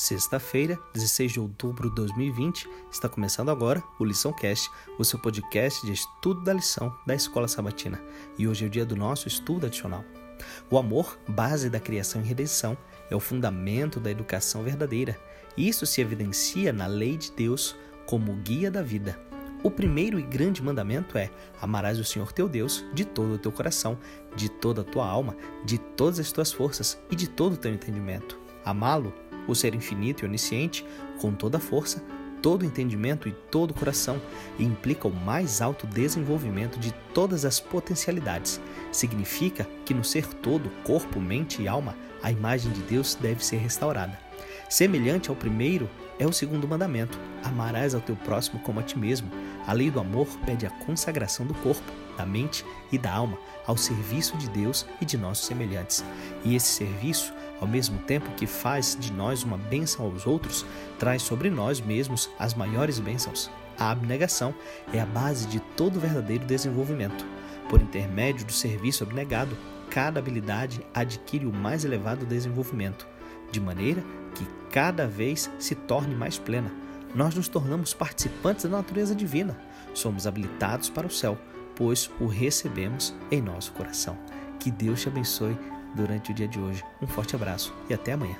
Sexta-feira, 16 de outubro de 2020, está começando agora o Lição Cast, o seu podcast de estudo da lição da Escola Sabatina. E hoje é o dia do nosso estudo adicional. O amor, base da criação e redenção, é o fundamento da educação verdadeira. Isso se evidencia na lei de Deus como guia da vida. O primeiro e grande mandamento é: amarás o Senhor teu Deus de todo o teu coração, de toda a tua alma, de todas as tuas forças e de todo o teu entendimento. Amá-lo o ser infinito e onisciente, com toda a força, todo entendimento e todo o coração, e implica o mais alto desenvolvimento de todas as potencialidades. Significa que no ser todo, corpo, mente e alma, a imagem de Deus deve ser restaurada. Semelhante ao primeiro é o segundo mandamento: amarás ao teu próximo como a ti mesmo. A lei do amor pede a consagração do corpo, da mente e da alma ao serviço de Deus e de nossos semelhantes. E esse serviço ao mesmo tempo que faz de nós uma bênção aos outros, traz sobre nós mesmos as maiores bênçãos. A abnegação é a base de todo verdadeiro desenvolvimento. Por intermédio do serviço abnegado, cada habilidade adquire o mais elevado desenvolvimento, de maneira que cada vez se torne mais plena. Nós nos tornamos participantes da natureza divina. Somos habilitados para o céu, pois o recebemos em nosso coração. Que Deus te abençoe durante o dia de hoje. Um forte abraço e até amanhã.